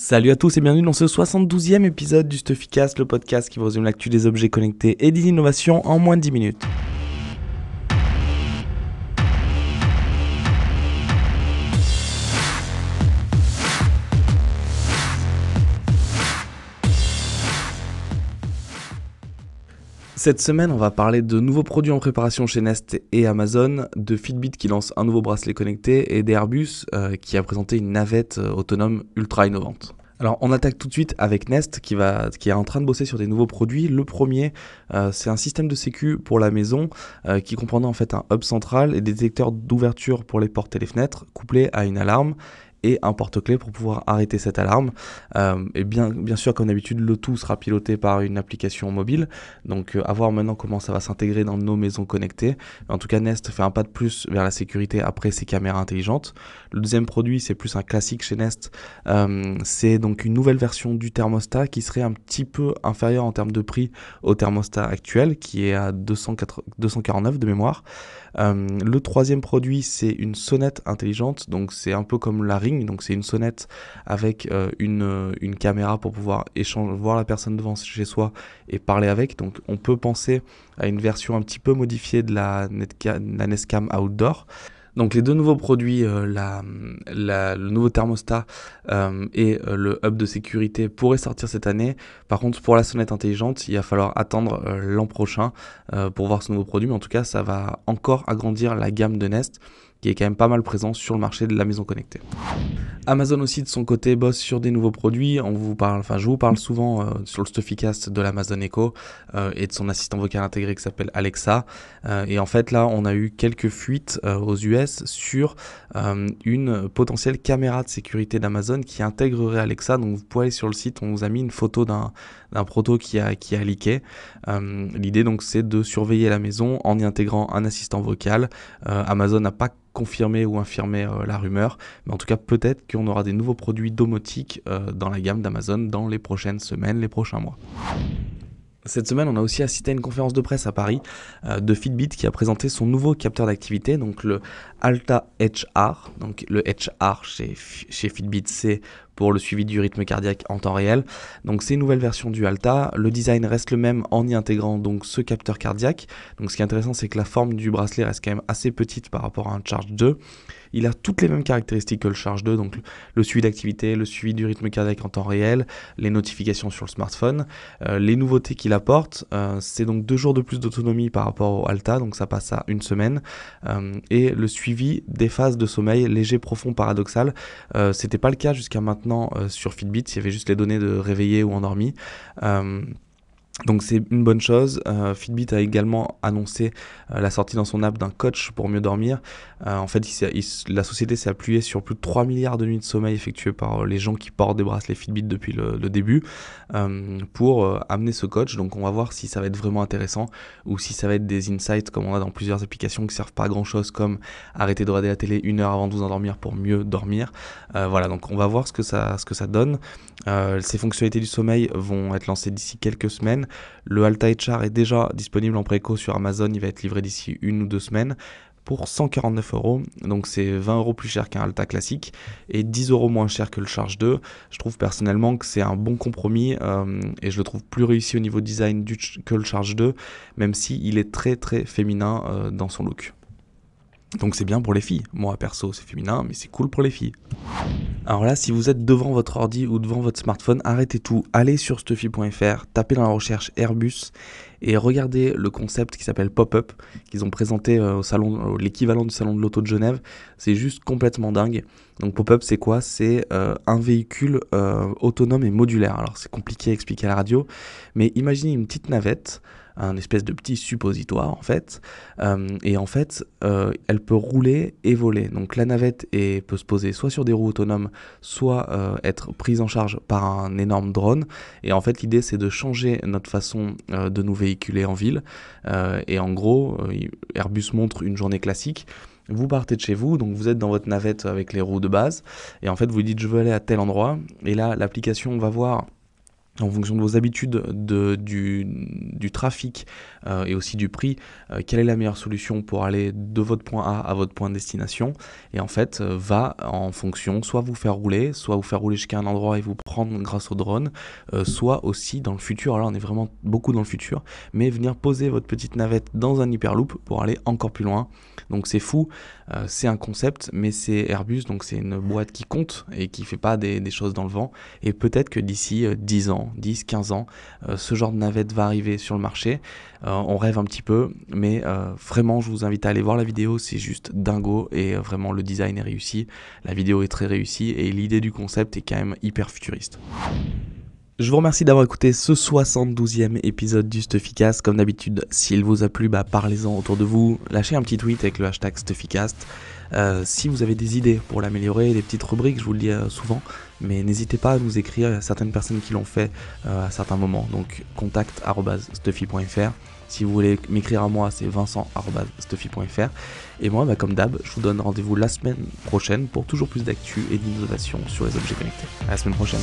Salut à tous et bienvenue dans ce 72e épisode du Stuffycast, le podcast qui vous résume l'actu des objets connectés et des innovations en moins de 10 minutes. Cette semaine, on va parler de nouveaux produits en préparation chez Nest et Amazon, de Fitbit qui lance un nouveau bracelet connecté et d'Airbus euh, qui a présenté une navette euh, autonome ultra innovante. Alors on attaque tout de suite avec Nest qui, est en train de bosser sur des nouveaux produits. Le premier, euh, c'est un système de sécu pour la maison qui comprendra en fait un hub central et des détecteurs d'ouverture pour les portes et les fenêtres couplés à une alarme et un porte-clés pour pouvoir arrêter cette alarme. Euh, et bien, bien sûr, comme d'habitude, le tout sera piloté par une application mobile. Donc, euh, à voir maintenant comment ça va s'intégrer dans nos maisons connectées. En tout cas, Nest fait un pas de plus vers la sécurité après ses caméras intelligentes. Le deuxième produit, c'est plus un classique chez Nest. Euh, c'est donc une nouvelle version du thermostat qui serait un petit peu inférieur en termes de prix au thermostat actuel, qui est à 249 de mémoire. Le troisième produit, c'est une sonnette intelligente. Donc, c'est un peu comme la Donc, c'est une sonnette avec euh, une, euh, une, caméra pour pouvoir voir la personne devant chez soi et parler avec. Donc, on peut penser à une version un petit peu modifiée de la, la Nestcam Outdoor. Donc les deux nouveaux produits, euh, le nouveau thermostat et le hub de sécurité pourraient sortir cette année. Par contre, pour la sonnette intelligente, il va falloir attendre l'an prochain pour voir ce nouveau produit. Mais en tout cas, ça va encore agrandir la gamme de Nest qui est quand même pas mal présent sur le marché de la maison connectée. Amazon aussi de son côté bosse sur des nouveaux produits. On vous parle, enfin je vous parle souvent euh, sur le Stuffycast de l'Amazon Echo euh, et de son assistant vocal intégré qui s'appelle Alexa. Euh, et en fait là, on a eu quelques fuites aux US sur une potentielle caméra de sécurité d'Amazon qui intégrerait Alexa. Donc vous pouvez aller sur le site, on vous a mis une photo d'un d'un proto qui a qui a leaké. L'idée donc c'est de surveiller la maison en y intégrant un assistant vocal. Amazon n'a pas confirmer ou infirmer euh, la rumeur, mais en tout cas peut-être qu'on aura des nouveaux produits domotiques euh, dans la gamme d'Amazon dans les prochaines semaines, les prochains mois. Cette semaine, on a aussi assisté à une conférence de presse à Paris euh, de Fitbit qui a présenté son nouveau capteur d'activité, donc le Alta HR. Donc le HR chez, chez Fitbit, c'est pour le suivi du rythme cardiaque en temps réel. Donc c'est une nouvelle version du Alta. Le design reste le même en y intégrant donc ce capteur cardiaque. Donc ce qui est intéressant, c'est que la forme du bracelet reste quand même assez petite par rapport à un Charge 2. Il a toutes les mêmes caractéristiques que le Charge 2, donc le suivi d'activité, le suivi du rythme cardiaque en temps réel, les notifications sur le smartphone. Euh, les nouveautés qu'il apporte, euh, c'est donc deux jours de plus d'autonomie par rapport au Alta, donc ça passe à une semaine. Euh, et le suivi des phases de sommeil léger, profond, paradoxal. C'était pas le cas jusqu'à maintenant sur Fitbit, il y avait juste les données de réveillé ou endormi. Donc c'est une bonne chose. Euh, Fitbit a également annoncé euh, la sortie dans son app d'un coach pour mieux dormir. Euh, en fait, la société s'est appuyée sur plus de 3 milliards de nuits de sommeil effectuées par les gens qui portent des bracelets Fitbit depuis le, début pour amener ce coach. Donc on va voir si ça va être vraiment intéressant ou si ça va être des insights comme on a dans plusieurs applications qui servent pas à grand chose comme arrêter de regarder la télé une heure avant de vous endormir pour mieux dormir. voilà, donc on va voir ce que ça, ce que ça donne. Ces fonctionnalités du sommeil vont être lancées d'ici quelques semaines. Le Alta HR est déjà disponible en préco sur Amazon, il va être livré d'ici une ou deux semaines pour 149 euros. Donc c'est 20 euros plus cher qu'un Alta classique et 10 euros moins cher que le Charge 2. Je trouve personnellement que c'est un bon compromis euh, et je le trouve plus réussi au niveau design que le Charge 2, même si il est très très féminin euh, dans son look. Donc c'est bien pour les filles. Moi perso c'est féminin, mais c'est cool pour les filles. Alors là, si vous êtes devant votre ordi ou devant votre smartphone, arrêtez tout, allez sur stuffy.fr, tapez dans la recherche Airbus et regardez le concept qui s'appelle Pop-up qu'ils ont présenté euh, au salon, l'équivalent du salon de l'auto de Genève. C'est juste complètement dingue. Donc Pop-up, c'est quoi? C'est euh, un véhicule euh, autonome et modulaire. Alors c'est compliqué à expliquer à la radio, mais imaginez une petite navette un espèce de petit suppositoire en fait. Euh, et en fait, euh, elle peut rouler et voler. Donc la navette peut se poser soit sur des roues autonomes, soit euh, être prise en charge par un énorme drone. Et en fait, l'idée c'est de changer notre façon de nous véhiculer en ville. et en gros, Airbus montre une journée classique vous partez de chez vous, donc vous êtes dans votre navette avec les roues de base, et en fait vous dites je veux aller à tel endroit, et là l'application va voir en fonction de vos habitudes, de, du, trafic euh, et aussi du prix, euh, quelle est la meilleure solution pour aller de votre point A à votre point de destination? Et en fait, euh, va en fonction, soit vous faire rouler, soit vous faire rouler jusqu'à un endroit et vous prendre grâce au drone, soit aussi dans le futur, alors on est vraiment beaucoup dans le futur, mais venir poser votre petite navette dans un hyperloop pour aller encore plus loin. Donc c'est fou, c'est un concept, mais c'est Airbus, donc c'est une boîte qui compte et qui fait pas des, des choses dans le vent. Et peut-être que d'ici 10 ans, 10, 15 ans, euh, ce genre de navette va arriver sur le marché. Euh, on rêve un petit peu, mais euh, vraiment, je vous invite à aller voir la vidéo, c'est juste dingo et vraiment le design est réussi, la vidéo est très réussie et l'idée du concept est quand même hyper futuriste. Je vous remercie d'avoir écouté ce 72e épisode du Stuffycast. Comme d'habitude, s'il vous a plu, bah, parlez-en autour de vous. Lâchez un petit tweet avec le hashtag Stuffycast. Euh, si vous avez des idées pour l'améliorer, des petites rubriques, je vous le dis euh, souvent, mais n'hésitez pas à nous écrire. Il y a certaines personnes qui l'ont fait euh, à certains moments. Donc contact.stuffy.fr. Si vous voulez m'écrire à moi, c'est vincent.stuffy.fr. Et moi, bah, comme d'hab, je vous donne rendez-vous la semaine prochaine pour toujours plus d'actu et d'innovation sur les objets connectés. À la semaine prochaine.